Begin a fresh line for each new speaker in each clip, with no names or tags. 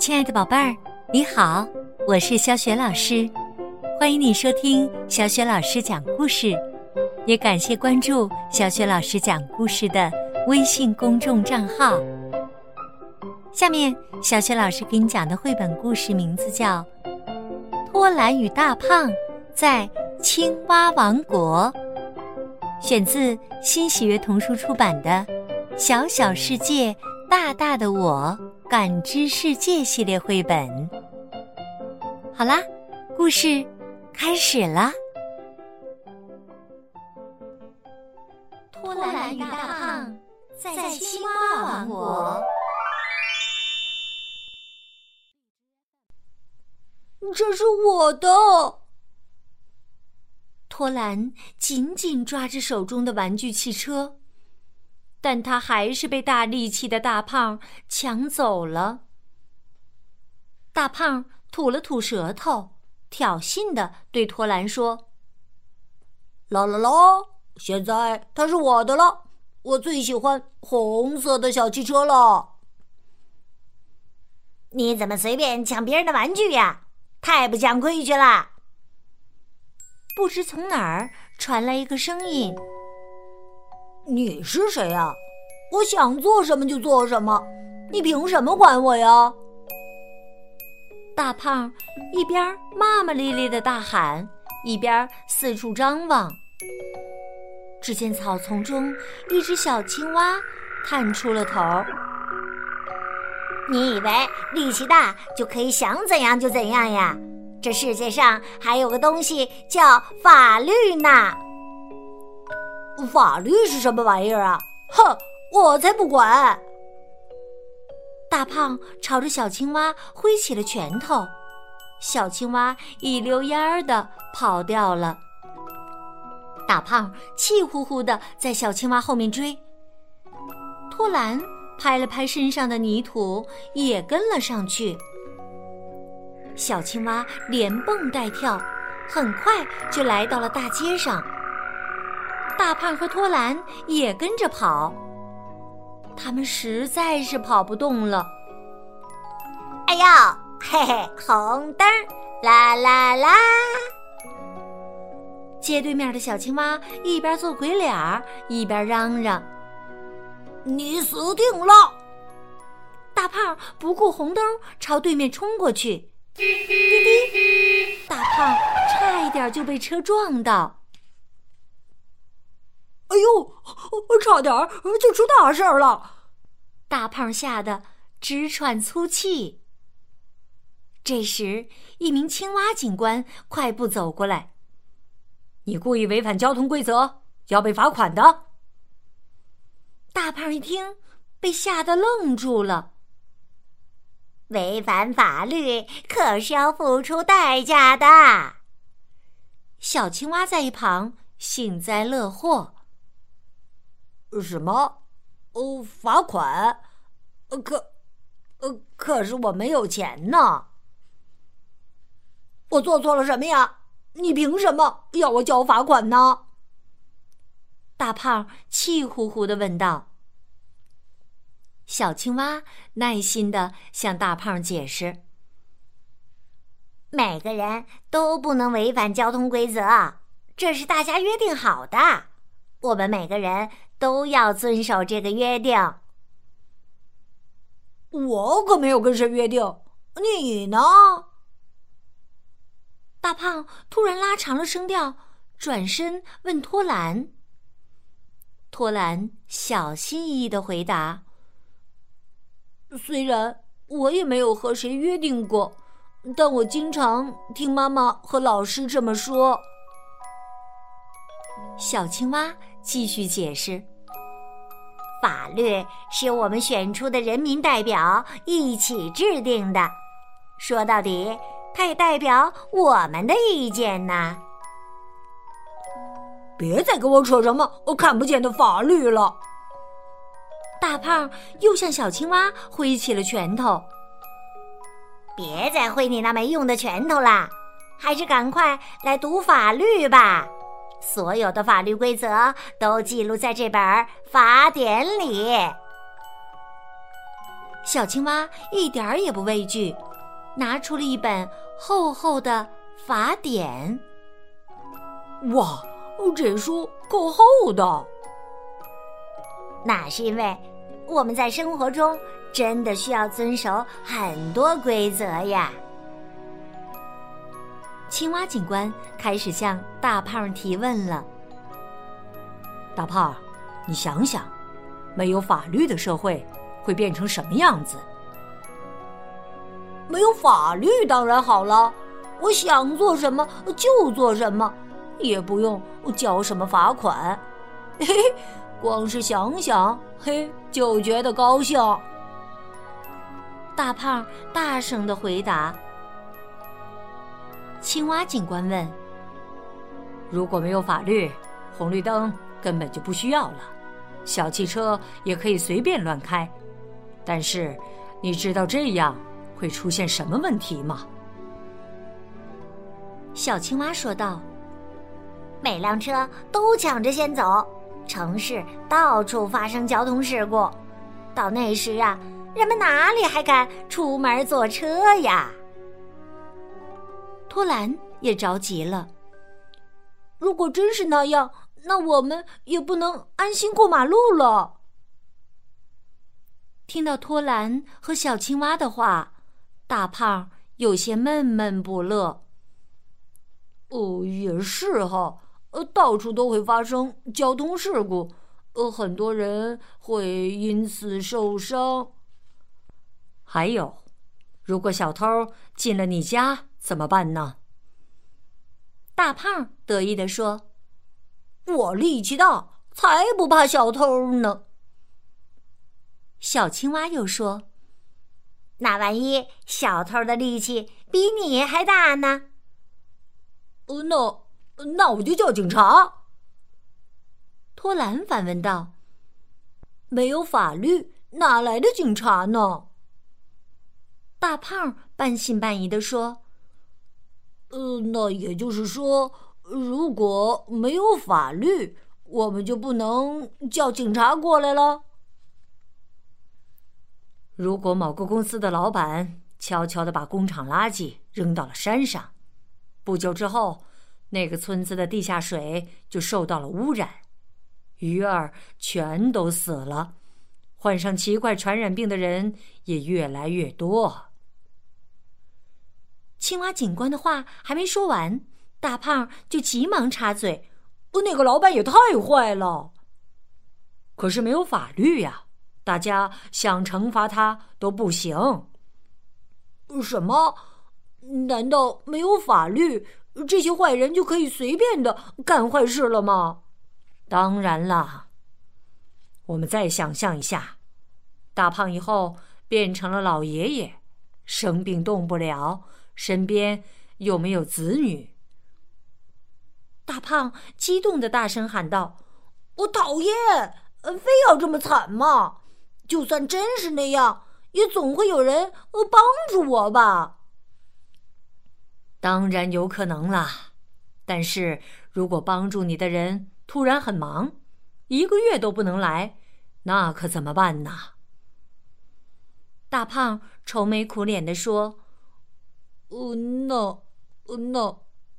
亲爱的宝贝儿，你好，我是小雪老师，欢迎你收听小雪老师讲故事，也感谢关注小雪老师讲故事的微信公众账号。下面，小雪老师给你讲的绘本故事名字叫《托兰与大胖在青蛙王国》，选自新喜悦童书出版的《小小世界，大大的我》。感知世界系列绘本，好啦，故事开始了。托兰与大胖在青蛙王国，
这是我的。
托兰紧紧抓着手中的玩具汽车。但他还是被大力气的大胖抢走了。大胖吐了吐舌头，挑衅的对托兰说：“
啦啦啦，现在它是我的了，我最喜欢红色的小汽车了。”
你怎么随便抢别人的玩具呀？太不讲规矩了！
不知从哪儿传来一个声音。
你是谁呀？我想做什么就做什么，你凭什么管我呀？
大胖一边骂骂咧咧的大喊，一边四处张望。只见草丛中一只小青蛙探出了头。
你以为力气大就可以想怎样就怎样呀？这世界上还有个东西叫法律呢。
法律是什么玩意儿啊？哼，我才不管！
大胖朝着小青蛙挥起了拳头，小青蛙一溜烟儿的跑掉了。大胖气呼呼的在小青蛙后面追。托兰拍了拍身上的泥土，也跟了上去。小青蛙连蹦带跳，很快就来到了大街上。大胖和托兰也跟着跑，他们实在是跑不动了。
哎呀，嘿嘿，红灯啦啦啦！
街对面的小青蛙一边做鬼脸儿，一边嚷嚷：“
你死定了！”
大胖不顾红灯，朝对面冲过去。滴滴，大胖差一点就被车撞到。
哎呦，差点就出大事了！
大胖吓得直喘粗气。这时，一名青蛙警官快步走过来：“
你故意违反交通规则，要被罚款的。”
大胖一听，被吓得愣住了。
违反法律可是要付出代价的。
小青蛙在一旁幸灾乐祸。
什么？哦，罚款？可，呃，可是我没有钱呢。我做错了什么呀？你凭什么要我交罚款呢？
大胖气呼呼的问道。小青蛙耐心的向大胖解释：“
每个人都不能违反交通规则，这是大家约定好的。我们每个人。”都要遵守这个约定。
我可没有跟谁约定，你呢？
大胖突然拉长了声调，转身问托兰。托兰小心翼翼的回答：“
虽然我也没有和谁约定过，但我经常听妈妈和老师这么说。”
小青蛙继续解释。
法律是我们选出的人民代表一起制定的，说到底，它也代表我们的意见呢。
别再跟我扯什么我看不见的法律了！
大胖又向小青蛙挥起了拳头。
别再挥你那没用的拳头啦，还是赶快来读法律吧。所有的法律规则都记录在这本法典里。
小青蛙一点儿也不畏惧，拿出了一本厚厚的法典。
哇，这书够厚的！
那是因为我们在生活中真的需要遵守很多规则呀。
青蛙警官开始向大胖提问了：“
大胖，你想想，没有法律的社会会变成什么样子？
没有法律当然好了，我想做什么就做什么，也不用交什么罚款。嘿嘿，光是想想，嘿，就觉得高兴。”
大胖大声的回答。青蛙警官问：“
如果没有法律，红绿灯根本就不需要了，小汽车也可以随便乱开。但是，你知道这样会出现什么问题吗？”
小青蛙说道：“
每辆车都抢着先走，城市到处发生交通事故，到那时啊，人们哪里还敢出门坐车呀？”
托兰也着急了。
如果真是那样，那我们也不能安心过马路了。
听到托兰和小青蛙的话，大胖有些闷闷不乐。
哦，也是哈，呃，到处都会发生交通事故，呃，很多人会因此受伤。
还有，如果小偷进了你家。怎么办呢？
大胖得意地说：“
我力气大，才不怕小偷呢。”
小青蛙又说：“
那万一小偷的力气比你还大呢？”
呃，那那我就叫警察。
托兰反问道：“
没有法律，哪来的警察呢？”
大胖半信半疑地说。
呃，那也就是说，如果没有法律，我们就不能叫警察过来了。
如果某个公司的老板悄悄的把工厂垃圾扔到了山上，不久之后，那个村子的地下水就受到了污染，鱼儿全都死了，患上奇怪传染病的人也越来越多。
青蛙警官的话还没说完，大胖就急忙插嘴：“
那个老板也太坏了。
可是没有法律呀，大家想惩罚他都不行。”“
什么？难道没有法律，这些坏人就可以随便的干坏事了吗？”“
当然啦。”我们再想象一下，大胖以后变成了老爷爷，生病动不了。身边有没有子女？
大胖激动的大声喊道：“
我讨厌！非要这么惨吗？就算真是那样，也总会有人帮助我吧？”
当然有可能啦，但是如果帮助你的人突然很忙，一个月都不能来，那可怎么办呢？
大胖愁眉苦脸的说。
呃，那，那，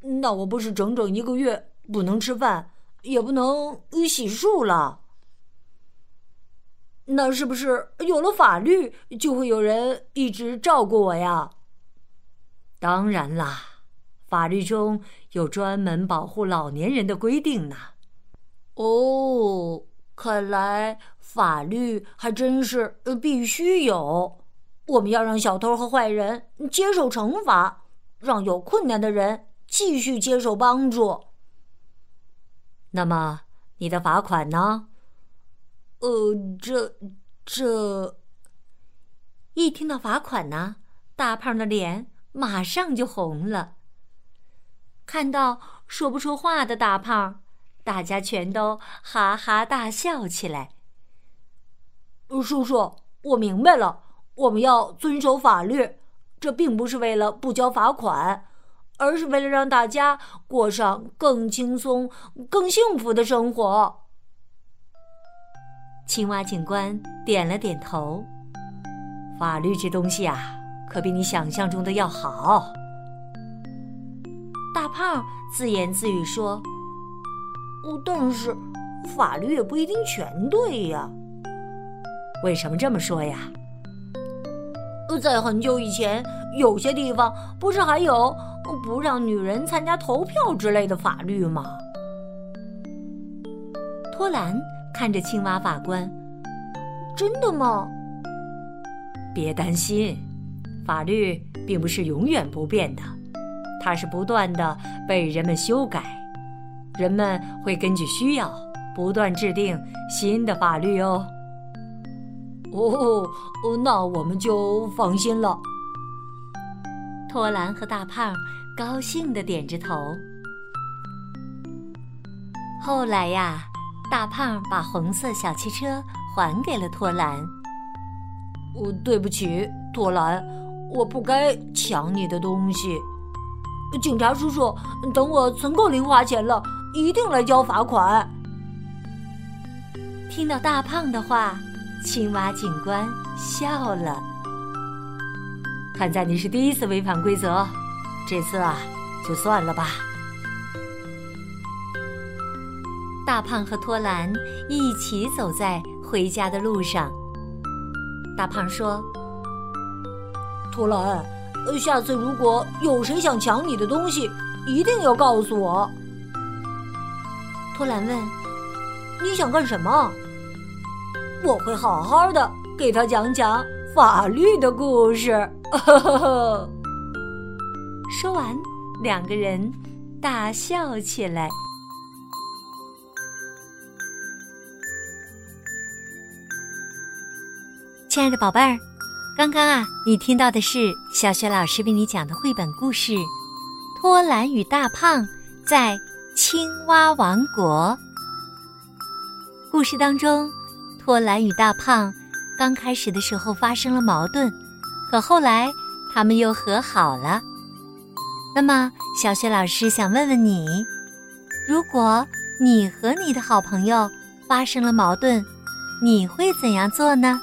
那我不是整整一个月不能吃饭，也不能洗漱了？那是不是有了法律，就会有人一直照顾我呀？
当然啦，法律中有专门保护老年人的规定呢。
哦，看来法律还真是必须有。我们要让小偷和坏人接受惩罚，让有困难的人继续接受帮助。
那么，你的罚款呢？
呃，这这……
一听到罚款呢，大胖的脸马上就红了。看到说不出话的大胖，大家全都哈哈大笑起来。
叔叔，我明白了。我们要遵守法律，这并不是为了不交罚款，而是为了让大家过上更轻松、更幸福的生活。
青蛙警官点了点头。
法律这东西啊，可比你想象中的要好。
大胖自言自语说：“但是法律也不一定全对呀。
为什么这么说呀？
在很久以前，有些地方不是还有不让女人参加投票之类的法律吗？”
托兰看着青蛙法官：“
真的吗？”
别担心，法律并不是永远不变的。它是不断的被人们修改，人们会根据需要不断制定新的法律哦。
哦，那我们就放心了。
托兰和大胖高兴的点着头。后来呀，大胖把红色小汽车还给了托兰。
哦，对不起，托兰，我不该抢你的东西。警察叔叔，等我存够零花钱了，一定来交罚款。
听到大胖的话，青蛙警官笑了。
看在你是第一次违反规则，这次啊，就算了吧。
大胖和托兰一起走在回家的路上。大胖说：“
托兰。”，下次如果有谁想抢你的东西，一定要告诉我。
托兰问：“
你想干什么？”我会好好的给他讲讲法律的故事。
说完，两个人大笑起来。亲爱的宝贝儿。刚刚啊，你听到的是小雪老师为你讲的绘本故事《托兰与大胖在青蛙王国》。故事当中，托兰与大胖刚开始的时候发生了矛盾，可后来他们又和好了。那么，小雪老师想问问你：如果你和你的好朋友发生了矛盾，你会怎样做呢？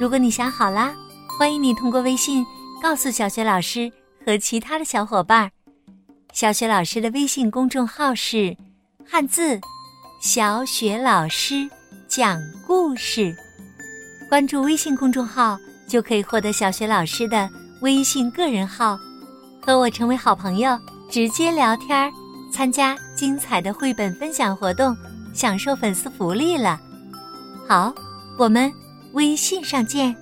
如果你想好啦，欢迎你通过微信告诉小雪老师和其他的小伙伴。小雪老师的微信公众号是“汉字小雪老师讲故事”，关注微信公众号就可以获得小学老师的微信个人号，和我成为好朋友，直接聊天，参加精彩的绘本分享活动，享受粉丝福利了。好，我们。微信上见。